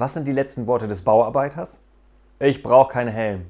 Was sind die letzten Worte des Bauarbeiters? Ich brauche keinen Helm.